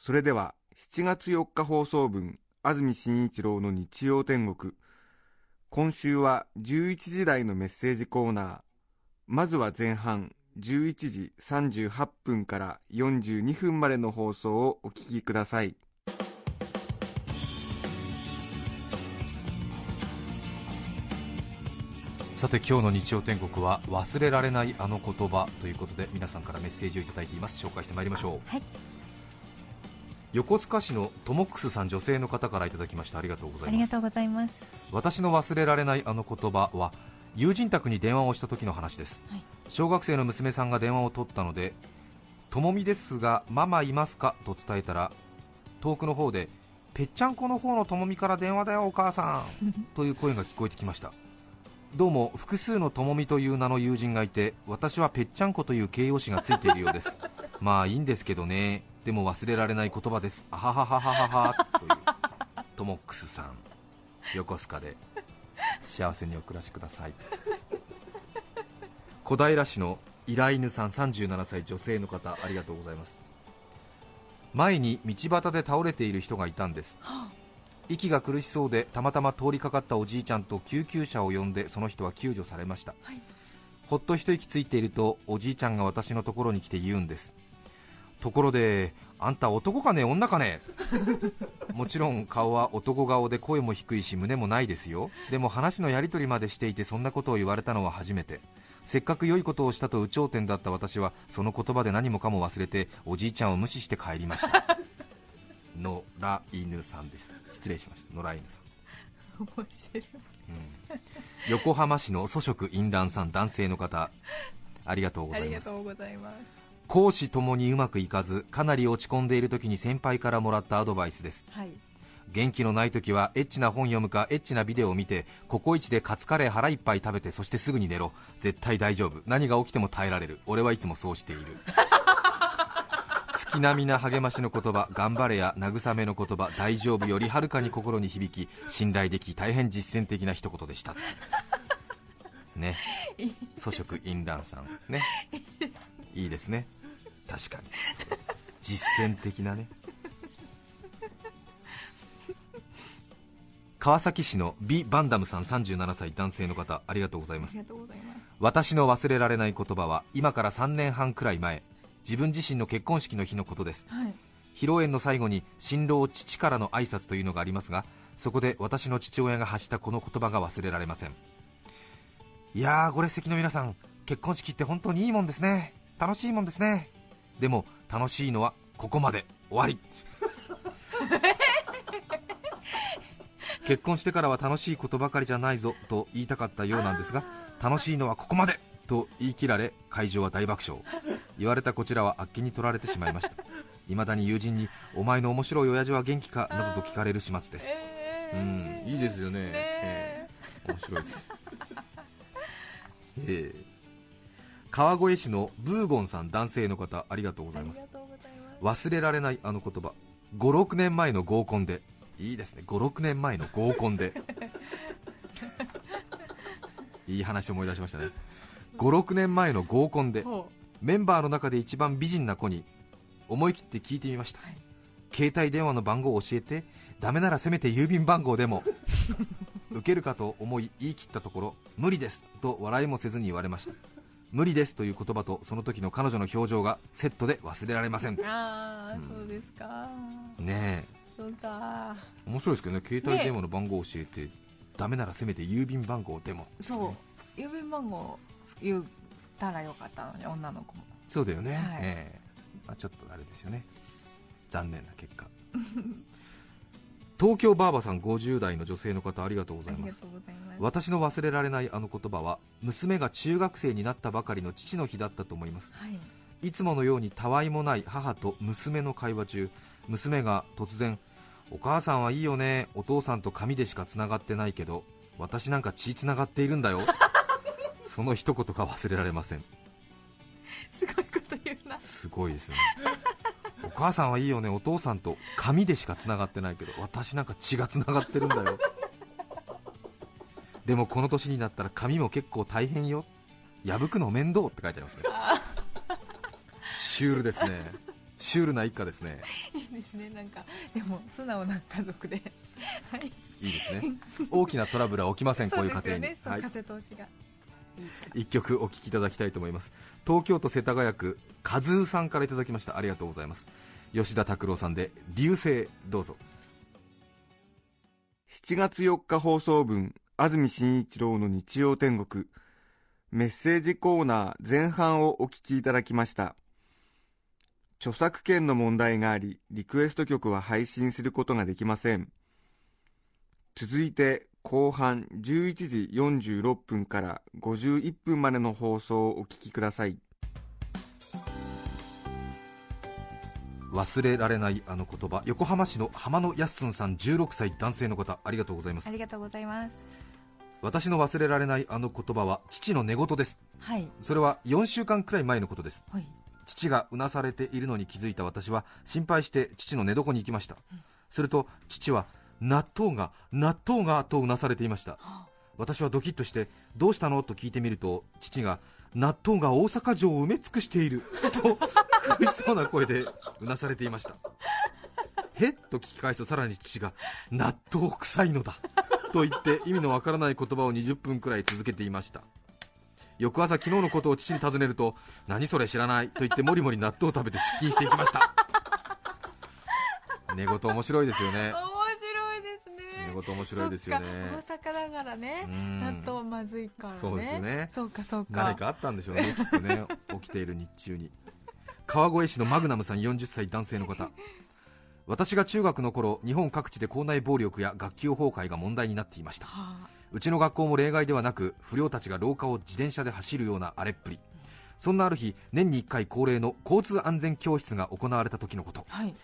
それでは7月4日放送分安住紳一郎の日曜天国。今週は11時台のメッセージコーナー。まずは前半11時38分から42分までの放送をお聞きください。さて今日の日曜天国は忘れられないあの言葉ということで皆さんからメッセージをいただいています。紹介してまいりましょう、はい横須賀市のトモックスさん女性の方からいただきました。ありがとうございます。ありがとうございます。私の忘れられないあの言葉は友人宅に電話をした時の話です、はい。小学生の娘さんが電話を取ったのでともみですがママいますか？と伝えたら遠くの方でぺっちゃんこの方のともみから電話だよお母さん という声が聞こえてきましたどうも複数のともみという名の友人がいて私はぺっちゃんこという形容詞がついているようですまあいいんですけどねでも忘れられない言葉です。あははははははというトモックスさん。横須賀で幸せにお暮らしください。小平市の依頼犬さん37歳女性の方ありがとうございます。前に道端で倒れている人がいたんです。息が苦しそうでたまたま通りかかったおじいちゃんと救急車を呼んでその人は救助されました、ほっと一息ついているとおじいちゃんが私のところに来て言うんですところであんた男かね女かね？もちろん顔は男顔で声も低いし胸もないですよ。でも話のやり取りまでしていてそんなことを言われたのは初めて。せっかく良いことをしたと有頂天だった私はその言葉で何もかも忘れておじいちゃんを無視して帰りました。野良犬さんです。失礼しました。野良犬さん。面白い。横浜市の粗食淫乱さん男性の方。ありがとうございます。うございます。講師ともにうまくいかずかなり落ち込んでいる時に先輩からもらったアドバイスです。はい。元気のない時はエッチな本読むかエッチなビデオを見てココイチでカツカレー腹いっぱい食べてそしてすぐに寝ろ。絶対大丈夫。何が起きても耐えられる。俺はいつもそうしている。月並みな励ましの言葉頑張れや慰めの言葉大丈夫よりはるかに心に響き信頼でき大変実践的な一言でした。ね。粗食淫乱さん。ね。いいですね確かに。実践的なね。川崎市のビ・バンダムさん37歳男性の方ありがとうございます。ありがとうございます。私の忘れられない言葉は今から3年半くらい前自分自身の結婚式の日のことです。はい。披露宴の最後に新郎父からの挨拶というのがありますがそこで私の父親が発したこの言葉が忘れられません。いやーご列席の皆さん結婚式って本当にいいもんですね。楽しいもんですねでも楽しいのはここまで。終わり。結婚してからは楽しいことばかりじゃないぞと言いたかったようなんですが楽しいのはここまでと言い切られ会場は大爆笑。言われたこちらはあっけに取られてしまいました。未だに友人にお前の面白い親父は元気かなどと聞かれる始末です、うんいいですよね。え。え面白いです。ええ川越市のブーゴンさん男性の方ありがとうございます。忘れられないあの言葉。56年前の合コンで。いいですね。56年前の合コンで。いい話思い出しましたね。56年前の合コンでほメンバーの中で一番美人な子に思い切って聞いてみました、はい。携帯電話の番号を教えてダメならせめて郵便番号でも 受けるかと思い言い切ったところ無理ですと笑いもせずに言われました無理ですという言葉とその時の彼女の表情がセットで忘れられませんう。ああ、うんそうですか。ねそうか。え面白いですけどね携帯電話の番号を教えて、ダメならせめて郵便番号でもそう。郵便番号言ったらよかったのに、女の子も。そうだよね、はいええまあ、ちょっとあれですよね残念な結果東京バーバさん50代の女性の方ありがとうございます。私の忘れられないあの言葉は娘が中学生になったばかりの父の日だったと思います。はい。いつものようにたわいもない母と娘の会話中娘が突然「お母さんはいいよねお父さんと紙でしかつながってないけど私なんか血つながっているんだよ」その一言が忘れられません。すごいこと言うな。すごいですね。お母さんはいいよねお父さんと紙でしかつながってないけど私なんか血がつながってるんだよ。でもこの年になったら紙も結構大変よ。破くの面倒って書いてありますね。シュールですね。シュールな一家ですね。いいですね。なんかでも素直な家族で。はい。いいですね。大きなトラブルは起きませんこういう家庭に、そうですよね、はい。そう風通しが。いい一曲お聴きいただきたいと思います。東京都世田谷区和夫さんからいただきました。ありがとうございます。吉田拓郎さんで流星どうぞ。7月4日放送分安住紳一郎の日曜天国。メッセージコーナー前半をお聞きいただきました。著作権の問題がありリクエスト曲は配信することができません。続いて後半11時46分から51分までの放送をお聞きください。忘れられないあの言葉。横浜市の浜野やすんさん16歳男性の方ありがとうございます。ありがとうございます。私の忘れられないあの言葉は父の寝言です。はい。それは4週間くらい前のことです。はい。父がうなされているのに気づいた私は心配して父の寝床に行きました、すると父は納豆が納豆がとうなされていました。私はドキッとしてどうしたの？と聞いてみると父が納豆が大阪城を埋め尽くしていると苦しそうな声でうなされていました。へっと聞き返すとさらに父が納豆臭いのだと言って意味のわからない言葉を20分くらい続けていました。翌朝昨日のことを父に尋ねると何それ知らないと言ってもりもり納豆を食べて出勤していきました。寝言面白いですよねですね寝言面白いですよね。大阪だからね。うん。納豆はまずいからね。そうですよね。そうかそうか。何かあったんでしょうねきっとね。起きている日中に。川越市のマグナムさん40歳男性の方。私が中学の頃日本各地で校内暴力や学級崩壊が問題になっていました。はうちの学校も例外ではなく不良たちが廊下を自転車で走るような荒れっぷりそんなある日年に1回恒例の交通安全教室が行われた時のこと。あはい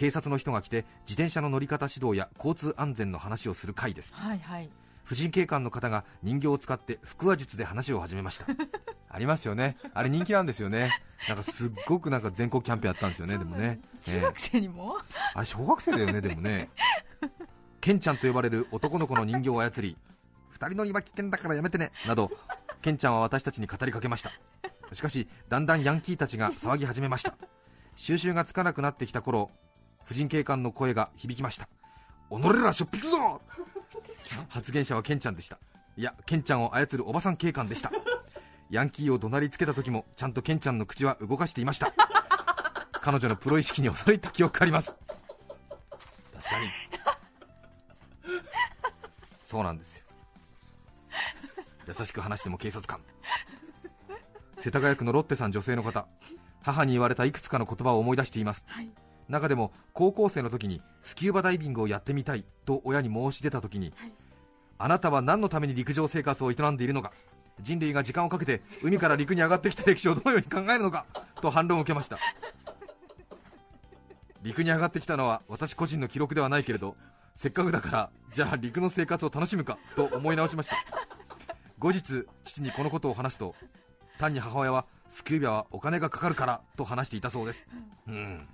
警察の人が来て自転車の乗り方指導や交通安全の話をする会です。はいはい。婦人警官の方が人形を使って腹話術で話を始めました。ありますよね。あれ人気なんですよね。なんかすっごくなんか全国キャンペーンやったんですよねでもね、ええ。中学生にも、あれ小学生だよねでもね。ケンちゃんと呼ばれる男の子の人形を操り二人乗りは危険だからやめてねなどケンちゃんは私たちに語りかけました。しかしだんだんヤンキーたちが騒ぎ始めました。収拾がつかなくなってきた頃婦人警官の声が響きました。己らしょっぴくぞ！発言者はケンちゃんでした。いやケンちゃんを操るおばさん警官でした。ヤンキーを怒鳴りつけた時もちゃんとケンちゃんの口は動かしていました。彼女のプロ意識に驚いた記憶があります。確かに。そうなんですよ。優しく話しても警察官。世田谷区のロッテさん女性の方母に言われたいくつかの言葉を思い出しています。はい中でも高校生の時にスキューバダイビングをやってみたいと親に申し出た時に、はい。あなたは何のために陸上生活を営んでいるのか人類が時間をかけて海から陸に上がってきた歴史をどのように考えるのかと反論を受けました。陸に上がってきたのは私個人の記録ではないけれどせっかくだからじゃあ陸の生活を楽しむかと思い直しました。後日父にこのことを話すと単に母親はスキューバはお金がかかるからと話していたそうです。うん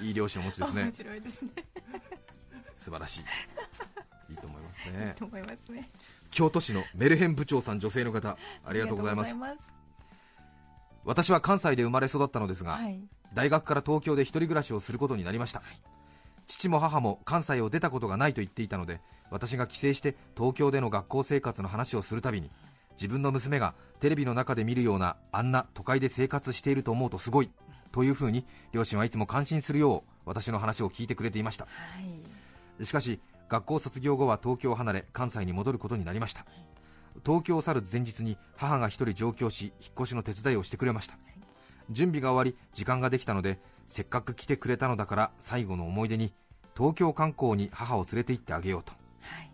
いい両親をお持ちですね。面白いですね。素晴らしい。いいと思いますね。と思いますね。京都市のメルヘン部長さん女性の方ありがとうございます。私は関西で生まれ育ったのですが、はい。大学から東京で一人暮らしをすることになりました、父も母も関西を出たことがないと言っていたので私が帰省して東京での学校生活の話をするたびに自分の娘がテレビの中で見るようなあんな都会で生活していると思うとすごいというふうに両親はいつも感心するよう私の話を聞いてくれていました。はい。しかし学校卒業後は東京を離れ関西に戻ることになりました。東京を去る前日に母が一人上京し引っ越しの手伝いをしてくれました。準備が終わり時間ができたのでせっかく来てくれたのだから最後の思い出に東京観光に母を連れて行ってあげようと。はい。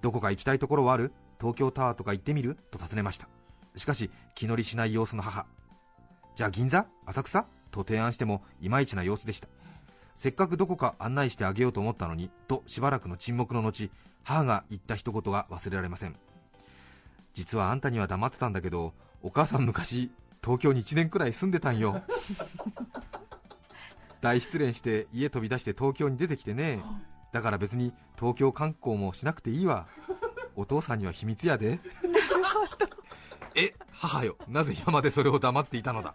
どこか行きたいところはある？東京タワーとか行ってみる？と尋ねました。しかし気乗りしない様子の母じゃあ銀座？浅草？と提案してもいまいちな様子でした。せっかくどこか案内してあげようと思ったのにとしばらくの沈黙の後母が言った一言が忘れられません。実はあんたには黙ってたんだけどお母さん昔東京に1年くらい住んでたんよ。大失恋して家飛び出して東京に出てきてね。だから別に東京観光もしなくていいわ。お父さんには秘密やで え母よ。なぜ今までそれを黙っていたのだ？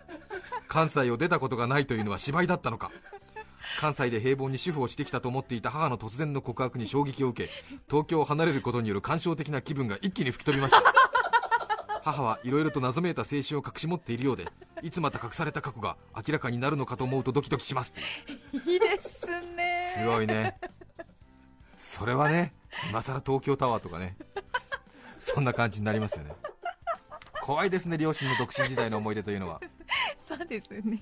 関西を出たことがないというのは芝居だったのか？関西で平凡に主婦をしてきたと思っていた母の突然の告白に衝撃を受け東京を離れることによる感傷的な気分が一気に吹き飛びました。母はいろいろと謎めいた青春を隠し持っているようでいつまた隠された過去が明らかになるのかと思うとドキドキしますいいですね。すごいね。それはね今さら東京タワーとかねそんな感じになりますよね怖いですね両親の独身時代の思い出というのは。そうですね。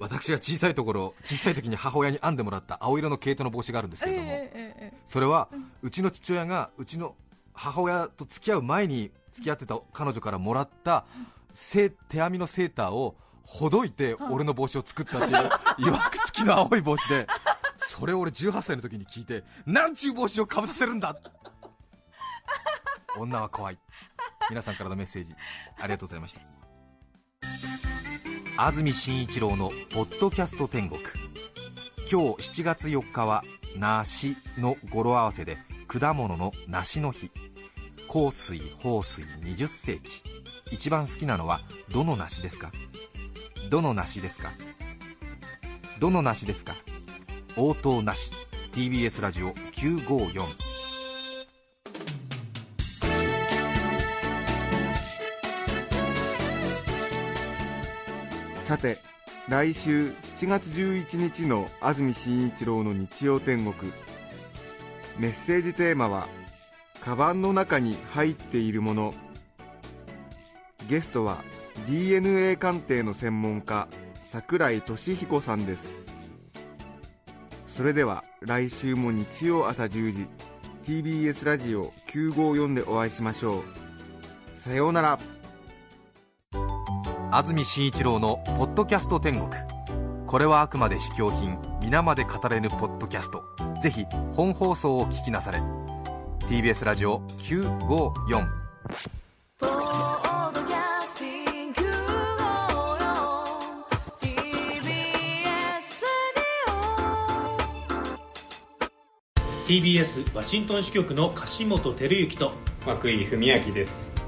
私が小さいところ小さい時に母親に編んでもらった青色の毛糸の帽子があるんですけれども、それはうちの父親がうちの母親と付き合う前に付き合ってた彼女からもらったせ手編みのセーターをほどいて俺の帽子を作ったっていう いわくつきの青い帽子でそれを俺18歳の時に聞いてなんちゅう帽子をかぶさせるんだ。女は怖い皆さんからのメッセージありがとうございました。安住紳一郎の「ポッドキャスト天国」今日7月4日は梨の語呂合わせで果物の梨の日。香水豊水20世紀。一番好きなのはどの梨ですか？どの梨ですか？どの梨ですか？応答なし。TBS ラジオ954さて来週7月11日の安住紳一郎の日曜天国。メッセージテーマは「カバンの中に入っているもの」ゲストは DNA 鑑定の専門家櫻井俊彦さんです。それでは来週も日曜朝10時 TBS ラジオ954でお会いしましょう。さようなら。安住紳一郎の「ポッドキャスト天国」これはあくまで試供品皆まで語れぬポッドキャスト。ぜひ本放送を聞きなされ。TBS ラジオ954ポッドキャスティング TBS ラディ TBS ワシントン支局の樫本照之と涌井文明です